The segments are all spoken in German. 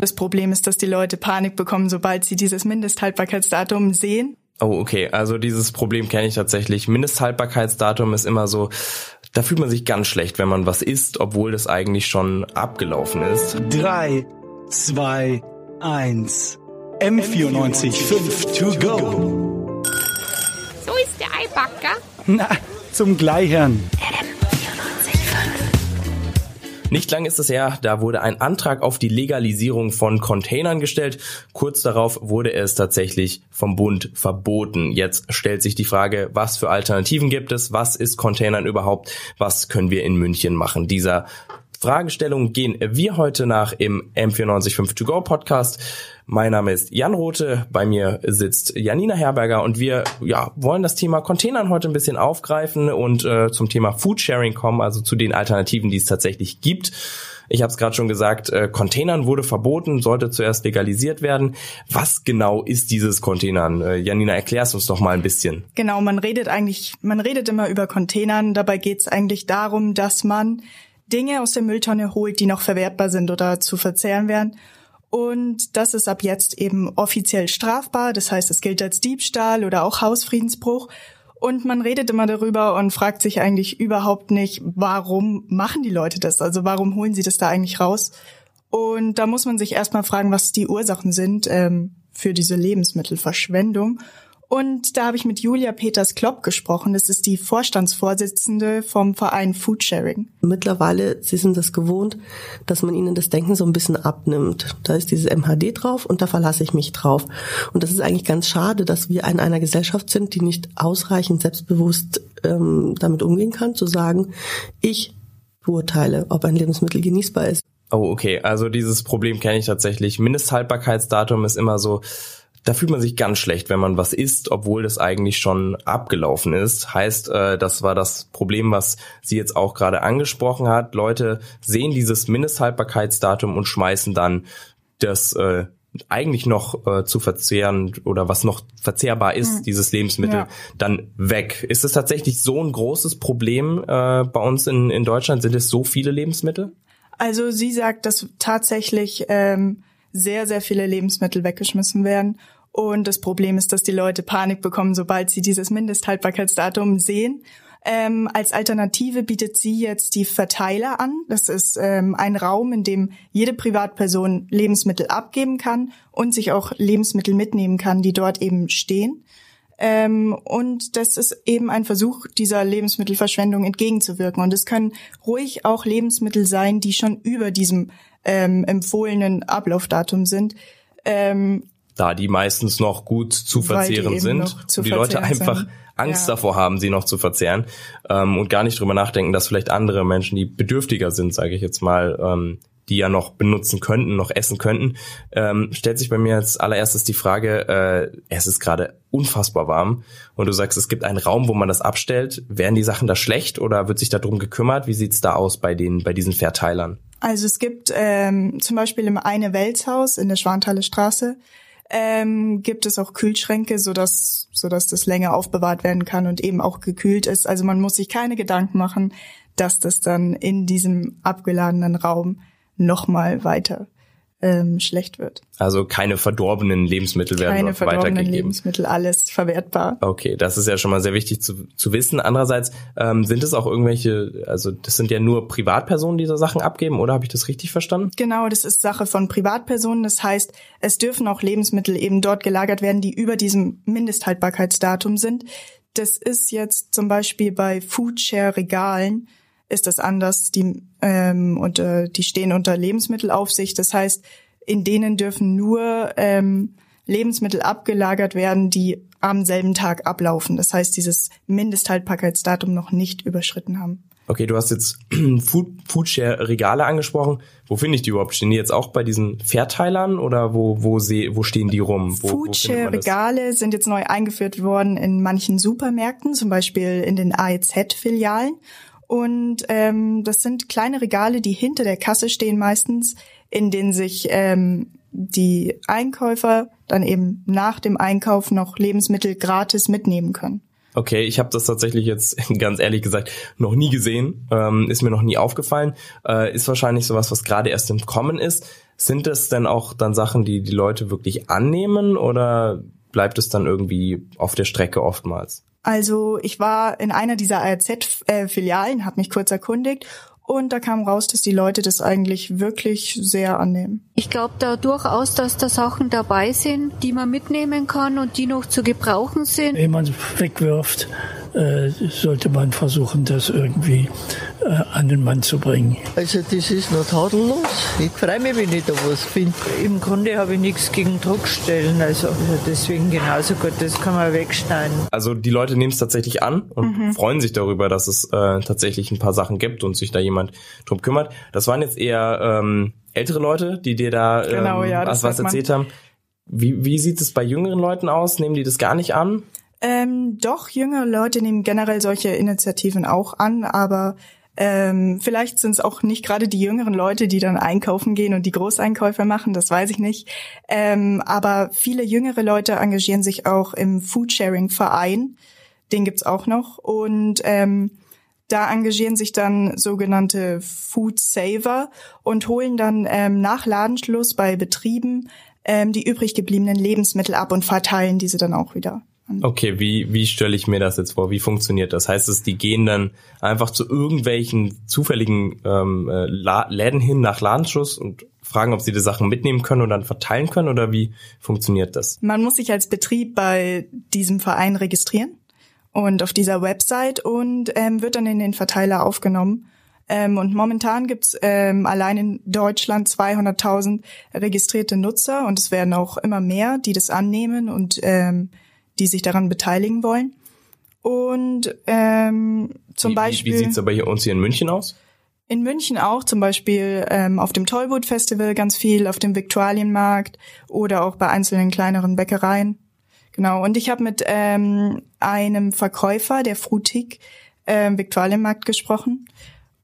Das Problem ist, dass die Leute Panik bekommen, sobald sie dieses Mindesthaltbarkeitsdatum sehen. Oh, okay. Also dieses Problem kenne ich tatsächlich. Mindesthaltbarkeitsdatum ist immer so, da fühlt man sich ganz schlecht, wenn man was isst, obwohl das eigentlich schon abgelaufen ist. Drei, zwei, eins. M94 5 to go. So ist der Eibacker. Na, zum Gleichern. Nicht lang ist es her, da wurde ein Antrag auf die Legalisierung von Containern gestellt. Kurz darauf wurde es tatsächlich vom Bund verboten. Jetzt stellt sich die Frage, was für Alternativen gibt es? Was ist Containern überhaupt? Was können wir in München machen? Dieser Fragestellung gehen wir heute nach im M945 To Go Podcast. Mein Name ist Jan Rote, bei mir sitzt Janina Herberger und wir ja, wollen das Thema Containern heute ein bisschen aufgreifen und äh, zum Thema Foodsharing kommen, also zu den Alternativen, die es tatsächlich gibt. Ich habe es gerade schon gesagt, äh, Containern wurde verboten, sollte zuerst legalisiert werden. Was genau ist dieses Containern? Äh, Janina, erklärst uns doch mal ein bisschen. Genau, man redet eigentlich, man redet immer über Containern. Dabei geht es eigentlich darum, dass man Dinge aus der Mülltonne holt, die noch verwertbar sind oder zu verzehren wären. Und das ist ab jetzt eben offiziell strafbar. Das heißt, es gilt als Diebstahl oder auch Hausfriedensbruch. Und man redet immer darüber und fragt sich eigentlich überhaupt nicht, warum machen die Leute das? Also warum holen sie das da eigentlich raus? Und da muss man sich erstmal fragen, was die Ursachen sind ähm, für diese Lebensmittelverschwendung. Und da habe ich mit Julia Peters Klopp gesprochen. Das ist die Vorstandsvorsitzende vom Verein Foodsharing. Mittlerweile, sie sind das gewohnt, dass man ihnen das Denken so ein bisschen abnimmt. Da ist dieses MHD drauf und da verlasse ich mich drauf. Und das ist eigentlich ganz schade, dass wir in einer Gesellschaft sind, die nicht ausreichend selbstbewusst ähm, damit umgehen kann, zu sagen, ich beurteile, ob ein Lebensmittel genießbar ist. Oh, okay. Also dieses Problem kenne ich tatsächlich. Mindesthaltbarkeitsdatum ist immer so, da fühlt man sich ganz schlecht, wenn man was isst, obwohl das eigentlich schon abgelaufen ist. Heißt, äh, das war das Problem, was sie jetzt auch gerade angesprochen hat. Leute sehen dieses Mindesthaltbarkeitsdatum und schmeißen dann das äh, eigentlich noch äh, zu verzehren oder was noch verzehrbar ist, hm. dieses Lebensmittel, ja. dann weg. Ist es tatsächlich so ein großes Problem äh, bei uns in, in Deutschland? Sind es so viele Lebensmittel? Also sie sagt, dass tatsächlich ähm, sehr, sehr viele Lebensmittel weggeschmissen werden und das Problem ist, dass die Leute Panik bekommen, sobald sie dieses Mindesthaltbarkeitsdatum sehen. Ähm, als Alternative bietet sie jetzt die Verteiler an. Das ist ähm, ein Raum, in dem jede Privatperson Lebensmittel abgeben kann und sich auch Lebensmittel mitnehmen kann, die dort eben stehen. Ähm, und das ist eben ein Versuch, dieser Lebensmittelverschwendung entgegenzuwirken. Und es können ruhig auch Lebensmittel sein, die schon über diesem ähm, empfohlenen Ablaufdatum sind. Ähm, da die meistens noch gut zu verzehren sind und die Leute einfach sind. Angst ja. davor haben, sie noch zu verzehren ähm, und gar nicht drüber nachdenken, dass vielleicht andere Menschen, die bedürftiger sind, sage ich jetzt mal, ähm, die ja noch benutzen könnten, noch essen könnten, ähm, stellt sich bei mir als allererstes die Frage, äh, es ist gerade unfassbar warm und du sagst, es gibt einen Raum, wo man das abstellt. Werden die Sachen da schlecht oder wird sich darum gekümmert? Wie sieht's da aus bei den bei diesen Verteilern? Also es gibt ähm, zum Beispiel im Eine Weltshaus in der Schwanthaler Straße ähm, gibt es auch Kühlschränke, so dass so dass das länger aufbewahrt werden kann und eben auch gekühlt ist. Also man muss sich keine Gedanken machen, dass das dann in diesem abgeladenen Raum nochmal weiter ähm, schlecht wird. Also keine verdorbenen Lebensmittel werden keine verdorbenen weitergegeben. Lebensmittel, alles verwertbar. Okay, das ist ja schon mal sehr wichtig zu, zu wissen. Andererseits ähm, sind es auch irgendwelche, also das sind ja nur Privatpersonen, die da Sachen abgeben, oder habe ich das richtig verstanden? Genau, das ist Sache von Privatpersonen. Das heißt, es dürfen auch Lebensmittel eben dort gelagert werden, die über diesem Mindesthaltbarkeitsdatum sind. Das ist jetzt zum Beispiel bei Foodshare-Regalen ist das anders. Die, ähm, und, äh, die stehen unter Lebensmittelaufsicht. Das heißt, in denen dürfen nur ähm, Lebensmittel abgelagert werden, die am selben Tag ablaufen. Das heißt, dieses Mindesthaltbarkeitsdatum noch nicht überschritten haben. Okay, du hast jetzt Food, Foodshare-Regale angesprochen. Wo finde ich die überhaupt? Stehen die jetzt auch bei diesen Verteilern oder wo, wo, sie, wo stehen die rum? Foodshare-Regale sind jetzt neu eingeführt worden in manchen Supermärkten, zum Beispiel in den AEZ-Filialen. Und ähm, das sind kleine Regale, die hinter der Kasse stehen meistens, in denen sich ähm, die Einkäufer dann eben nach dem Einkauf noch Lebensmittel gratis mitnehmen können. Okay, ich habe das tatsächlich jetzt ganz ehrlich gesagt noch nie gesehen, ähm, ist mir noch nie aufgefallen, äh, ist wahrscheinlich sowas, was gerade erst im Kommen ist. Sind das denn auch dann Sachen, die die Leute wirklich annehmen oder bleibt es dann irgendwie auf der Strecke oftmals? Also ich war in einer dieser ARZ-Filialen, habe mich kurz erkundigt und da kam raus, dass die Leute das eigentlich wirklich sehr annehmen. Ich glaube da durchaus, dass da Sachen dabei sind, die man mitnehmen kann und die noch zu gebrauchen sind. Wenn man wegwirft, äh, sollte man versuchen, das irgendwie äh, an den Mann zu bringen. Also das ist noch tadellos. Ich freue mich, wenn ich da was finde. Im Grunde habe ich nichts gegen Druckstellen, also deswegen genauso gut, das kann man wegschneiden. Also die Leute nehmen es tatsächlich an und mhm. freuen sich darüber, dass es äh, tatsächlich ein paar Sachen gibt und sich da jemand drum kümmert. Das waren jetzt eher ähm, ältere Leute, die dir da ähm, genau, ja, was, was erzählt haben. Wie, wie sieht es bei jüngeren Leuten aus? Nehmen die das gar nicht an? Ähm, doch, jüngere Leute nehmen generell solche Initiativen auch an, aber ähm, vielleicht sind es auch nicht gerade die jüngeren Leute, die dann einkaufen gehen und die Großeinkäufe machen, das weiß ich nicht. Ähm, aber viele jüngere Leute engagieren sich auch im Foodsharing-Verein, den gibt's auch noch. Und ähm, da engagieren sich dann sogenannte Food Saver und holen dann ähm, nach Ladenschluss bei Betrieben ähm, die übrig gebliebenen Lebensmittel ab und verteilen diese dann auch wieder. Okay, wie, wie stelle ich mir das jetzt vor? Wie funktioniert das? Heißt es, die gehen dann einfach zu irgendwelchen zufälligen ähm, äh, Läden hin nach Ladenschuss und fragen, ob sie die Sachen mitnehmen können und dann verteilen können oder wie funktioniert das? Man muss sich als Betrieb bei diesem Verein registrieren und auf dieser Website und ähm, wird dann in den Verteiler aufgenommen. Ähm, und momentan gibt's ähm, allein in Deutschland 200.000 registrierte Nutzer und es werden auch immer mehr, die das annehmen und ähm, die sich daran beteiligen wollen. Und ähm, zum wie, Beispiel. Wie, wie sieht's aber hier uns hier in München aus? In München auch, zum Beispiel ähm, auf dem Tollwood Festival ganz viel, auf dem Viktualienmarkt oder auch bei einzelnen kleineren Bäckereien. Genau. Und ich habe mit ähm, einem Verkäufer der Frutik ähm, Viktualienmarkt gesprochen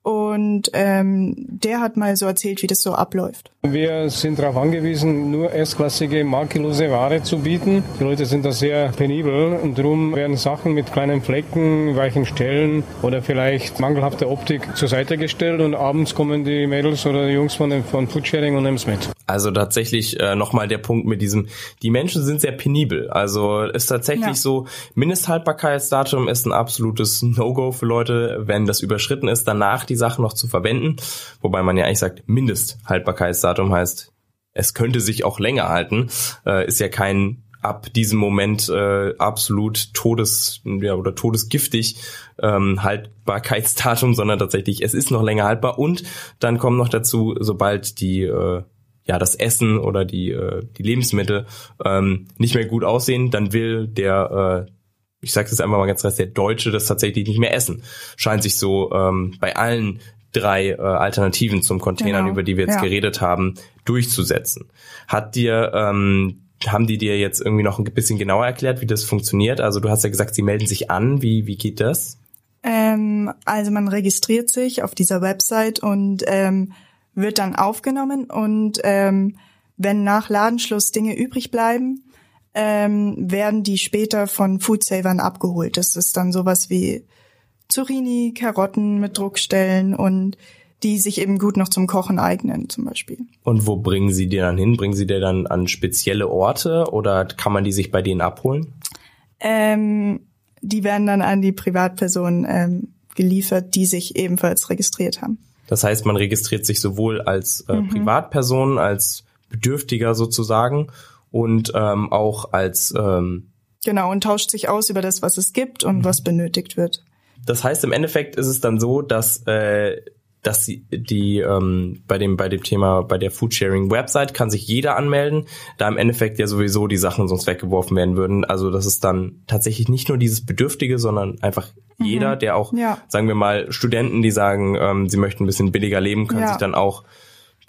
und ähm, der hat mal so erzählt, wie das so abläuft. Wir sind darauf angewiesen, nur erstklassige, makellose Ware zu bieten. Die Leute sind da sehr penibel und darum werden Sachen mit kleinen Flecken, weichen Stellen oder vielleicht mangelhafter Optik zur Seite gestellt und abends kommen die Mädels oder die Jungs von, von Foodsharing und nehmen es mit. Also tatsächlich äh, nochmal der Punkt mit diesem, die Menschen sind sehr penibel. Also ist tatsächlich ja. so, Mindesthaltbarkeitsdatum ist ein absolutes No-Go für Leute, wenn das überschritten ist, danach die Sachen noch zu verwenden. Wobei man ja eigentlich sagt, Mindesthaltbarkeitsdatum heißt, es könnte sich auch länger halten. Äh, ist ja kein ab diesem Moment äh, absolut todes ja, oder todesgiftig ähm, Haltbarkeitsdatum, sondern tatsächlich es ist noch länger haltbar und dann kommen noch dazu, sobald die äh, ja das Essen oder die äh, die Lebensmittel ähm, nicht mehr gut aussehen, dann will der äh, ich sage jetzt einfach mal ganz recht, der Deutsche das tatsächlich nicht mehr essen. Scheint sich so ähm, bei allen drei äh, Alternativen zum Containern, genau. über die wir jetzt ja. geredet haben, durchzusetzen. Hat dir ähm, haben die dir jetzt irgendwie noch ein bisschen genauer erklärt, wie das funktioniert? Also du hast ja gesagt, sie melden sich an. Wie wie geht das? Ähm, also man registriert sich auf dieser Website und ähm, wird dann aufgenommen und ähm, wenn nach Ladenschluss Dinge übrig bleiben, ähm, werden die später von Foodsavern abgeholt. Das ist dann sowas wie Zucchini, Karotten mit Druckstellen und die sich eben gut noch zum Kochen eignen zum Beispiel. Und wo bringen Sie die dann hin? Bringen Sie die dann an spezielle Orte oder kann man die sich bei denen abholen? Ähm, die werden dann an die Privatpersonen ähm, geliefert, die sich ebenfalls registriert haben. Das heißt, man registriert sich sowohl als äh, mhm. Privatperson, als Bedürftiger sozusagen und ähm, auch als ähm, genau und tauscht sich aus über das, was es gibt und mhm. was benötigt wird. Das heißt, im Endeffekt ist es dann so, dass äh, dass sie die ähm, bei dem bei dem Thema bei der Foodsharing Website kann sich jeder anmelden, da im Endeffekt ja sowieso die Sachen sonst weggeworfen werden würden. Also das ist dann tatsächlich nicht nur dieses Bedürftige, sondern einfach mhm. jeder, der auch, ja. sagen wir mal, Studenten, die sagen, ähm, sie möchten ein bisschen billiger leben, können ja. sich dann auch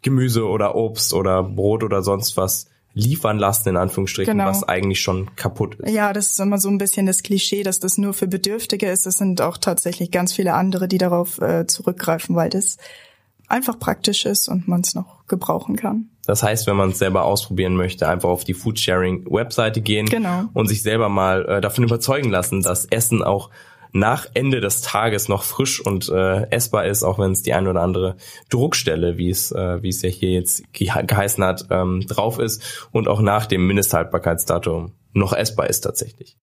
Gemüse oder Obst oder Brot oder sonst was liefern lassen, in Anführungsstrichen, genau. was eigentlich schon kaputt ist. Ja, das ist immer so ein bisschen das Klischee, dass das nur für Bedürftige ist. Es sind auch tatsächlich ganz viele andere, die darauf äh, zurückgreifen, weil das einfach praktisch ist und man es noch gebrauchen kann. Das heißt, wenn man es selber ausprobieren möchte, einfach auf die Foodsharing-Webseite gehen genau. und sich selber mal äh, davon überzeugen lassen, dass Essen auch nach Ende des Tages noch frisch und äh, essbar ist, auch wenn es die eine oder andere Druckstelle, wie es äh, wie es ja hier jetzt geheißen hat, ähm, drauf ist und auch nach dem Mindesthaltbarkeitsdatum noch essbar ist tatsächlich.